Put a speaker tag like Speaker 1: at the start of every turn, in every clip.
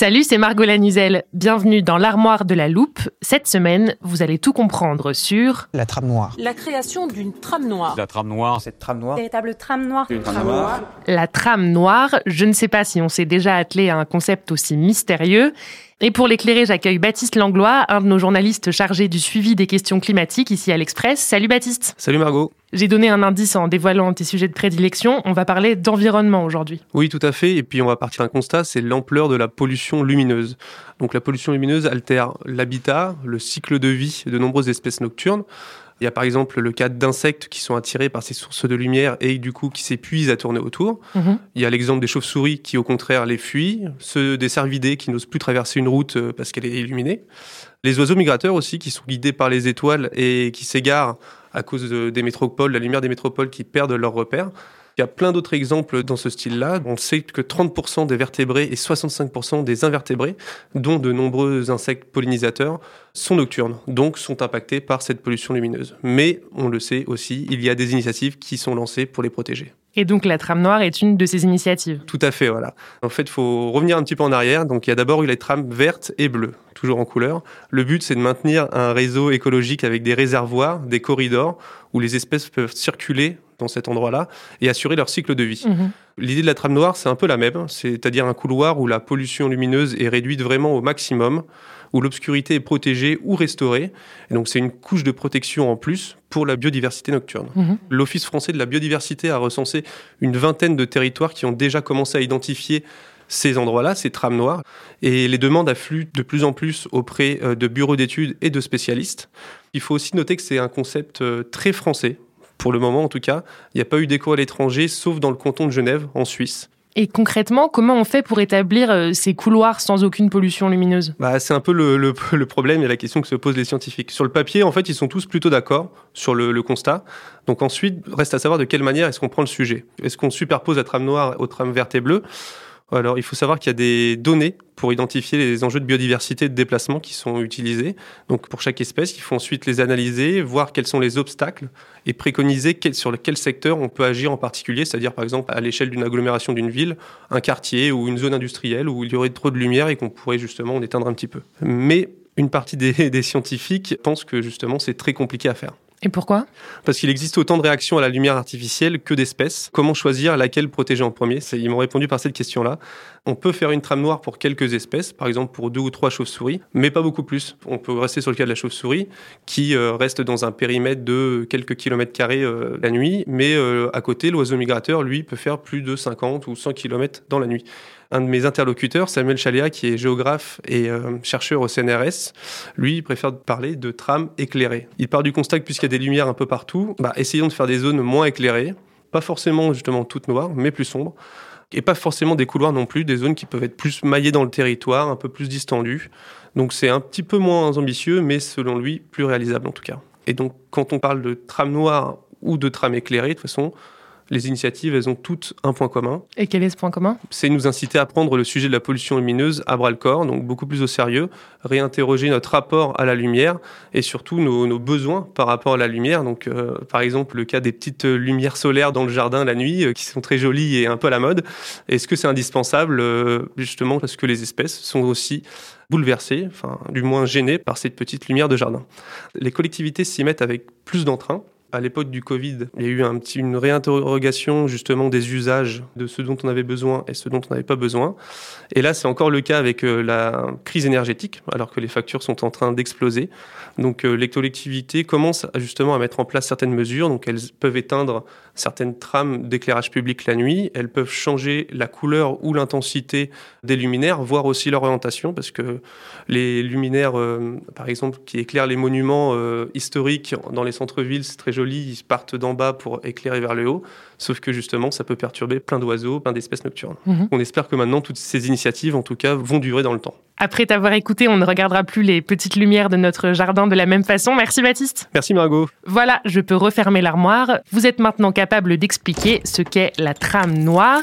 Speaker 1: Salut, c'est Margot Lanuzel. Bienvenue dans l'armoire de la loupe. Cette semaine, vous allez tout comprendre sur
Speaker 2: la trame noire.
Speaker 3: La création d'une trame noire.
Speaker 4: La trame noire.
Speaker 2: Cette trame noire.
Speaker 5: Véritable trame noire.
Speaker 4: Une trame noire.
Speaker 1: La trame noire. Je ne sais pas si on s'est déjà attelé à un concept aussi mystérieux. Et pour l'éclairer, j'accueille Baptiste Langlois, un de nos journalistes chargés du suivi des questions climatiques ici à l'Express. Salut Baptiste.
Speaker 6: Salut Margot.
Speaker 1: J'ai donné un indice en dévoilant tes sujets de prédilection. On va parler d'environnement aujourd'hui.
Speaker 6: Oui, tout à fait. Et puis on va partir d'un constat, c'est l'ampleur de la pollution lumineuse. Donc la pollution lumineuse altère l'habitat, le cycle de vie de nombreuses espèces nocturnes. Il y a par exemple le cas d'insectes qui sont attirés par ces sources de lumière et du coup qui s'épuisent à tourner autour.
Speaker 1: Mhm.
Speaker 6: Il y a l'exemple des chauves-souris qui au contraire les fuient, ceux des cervidés qui n'osent plus traverser une route euh, parce qu'elle est illuminée. Les oiseaux migrateurs aussi qui sont guidés par les étoiles et qui s'égarent à cause de- des métropoles, la lumière des métropoles qui perdent leurs repères. Il y a plein d'autres exemples dans ce style-là. On sait que 30% des vertébrés et 65% des invertébrés, dont de nombreux insectes pollinisateurs, sont nocturnes, donc sont impactés par cette pollution lumineuse. Mais on le sait aussi, il y a des initiatives qui sont lancées pour les protéger.
Speaker 1: Et donc la trame noire est une de ces initiatives.
Speaker 6: Tout à fait, voilà. En fait, il faut revenir un petit peu en arrière. Donc, il y a d'abord eu les trames vertes et bleues, toujours en couleur. Le but, c'est de maintenir un réseau écologique avec des réservoirs, des corridors, où les espèces peuvent circuler dans cet endroit-là et assurer leur cycle de vie.
Speaker 1: Mhm.
Speaker 6: L'idée de la trame noire, c'est un peu la même, c'est-à-dire un couloir où la pollution lumineuse est réduite vraiment au maximum, où l'obscurité est protégée ou restaurée. Et donc, c'est une couche de protection en plus pour la biodiversité nocturne.
Speaker 1: Mhm.
Speaker 6: L'Office français de la biodiversité a recensé une vingtaine de territoires qui ont déjà commencé à identifier ces endroits-là, ces trames noires, et les demandes affluent de plus en plus auprès euh, de bureaux d'études et de spécialistes. Il faut aussi noter que c'est un concept euh, très français, pour le moment en tout cas. Il n'y a pas eu d'écho à l'étranger, sauf dans le canton de Genève, en Suisse.
Speaker 1: Et concrètement, comment on fait pour établir euh, ces couloirs sans aucune pollution lumineuse?
Speaker 6: Bah, c'est un peu le, le- le problème et la question que se posent les scientifiques. Sur le papier, en fait, ils sont tous plutôt d'accord sur le, le constat. Donc ensuite, reste à savoir de quelle manière est-ce qu'on prend le sujet. Est-ce qu'on superpose la trame noire aux trames vertes et bleues? Alors, il faut savoir qu'il y a des données pour identifier les enjeux de biodiversité et de déplacement qui sont utilisés. Donc, pour chaque espèce, il faut ensuite les analyser, voir quels sont les obstacles et préconiser sur quel secteur on peut agir en particulier, c'est-à-dire par exemple à l'échelle d'une agglomération d'une ville, un quartier ou une zone industrielle où il y aurait trop de lumière et qu'on pourrait justement en éteindre un petit peu. Mais une partie des, scientifiques pensent que justement c'est très compliqué à faire.
Speaker 1: Et pourquoi?
Speaker 6: Parce qu'il existe autant de réactions à la lumière artificielle que d'espèces. Comment choisir laquelle protéger en premier? Ils m'ont répondu par cette question-là. On peut faire une trame noire pour quelques espèces, par exemple pour deux ou trois chauves-souris, mais pas beaucoup plus. On peut rester sur le cas de la chauve-souris, qui euh, reste dans un périmètre de quelques kilomètres carrés euh, la nuit, mais euh, à côté, l'oiseau migrateur, lui, peut faire plus de 50 ou 100 kilomètres dans la nuit. Un de mes interlocuteurs, Samuel Chaléa, qui est géographe et euh, chercheur au CNRS, lui, il préfère parler de trames éclairées. Il part du constat que puisqu'il y a des lumières un peu partout, bah, essayons de faire des zones moins éclairées, pas forcément justement toutes noires, mais plus sombres, et pas forcément des couloirs non plus, des zones qui peuvent être plus maillées dans le territoire, un peu plus distendues. Donc c'est un petit peu moins ambitieux, mais selon lui, plus réalisable en tout cas. Et donc quand on parle de trame noire ou de trame éclairée, de toute façon, Les initiatives, elles ont toutes un point commun.
Speaker 1: Et quel est ce point commun?
Speaker 6: C'est nous inciter à prendre le sujet de la pollution lumineuse à bras le corps, donc beaucoup plus au sérieux, réinterroger notre rapport à la lumière et surtout nos, besoins par rapport à la lumière. Donc, euh, par exemple, le cas des petites lumières solaires dans le jardin la nuit, euh, qui sont très jolies et un peu à la mode. Est-ce que c'est indispensable, euh, justement, parce que les espèces sont aussi bouleversées, enfin, du moins gênées par cette petite lumière de jardin? Les collectivités s'y mettent avec plus d'entrain à l'époque du Covid, il y a eu une réinterrogation justement des usages, de ce dont on avait besoin et ce dont on n'avait pas besoin. Et là, c'est encore le cas avec euh, la crise énergétique, alors que les factures sont en train d'exploser. Donc euh, les collectivités commencent justement à mettre en place certaines mesures. Donc elles peuvent éteindre certaines trames d'éclairage public la nuit. Elles peuvent changer la couleur ou l'intensité des luminaires, voire aussi leur orientation, parce que les luminaires, euh, par exemple, qui éclairent les monuments historiques dans les centres-villes, c'est très joli. Ils partent d'en bas pour éclairer vers le haut. Sauf que justement, ça peut perturber plein d'oiseaux, plein d'espèces nocturnes. Mhm. On espère que maintenant, toutes ces initiatives, en tout cas, vont durer dans le temps.
Speaker 1: Après t'avoir écouté, on ne regardera plus les petites lumières de notre jardin de la même façon. Merci Baptiste.
Speaker 6: Merci Margot.
Speaker 1: Voilà, je peux refermer l'armoire. Vous êtes maintenant capable d'expliquer ce qu'est la trame noire.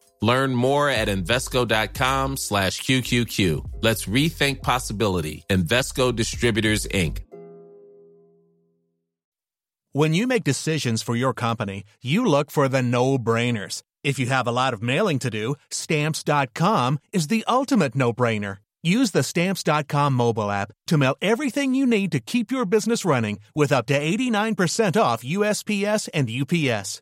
Speaker 2: Learn more at Invesco.com slash QQQ. Let's rethink possibility. Investco Distributors, Inc.
Speaker 4: When you make decisions for your company, you look for the no-brainers. If you have a lot of mailing to do, Stamps.com is the ultimate no-brainer. Use the Stamps.com mobile app to mail everything you need to keep your business running with up to 89% off USPS and UPS.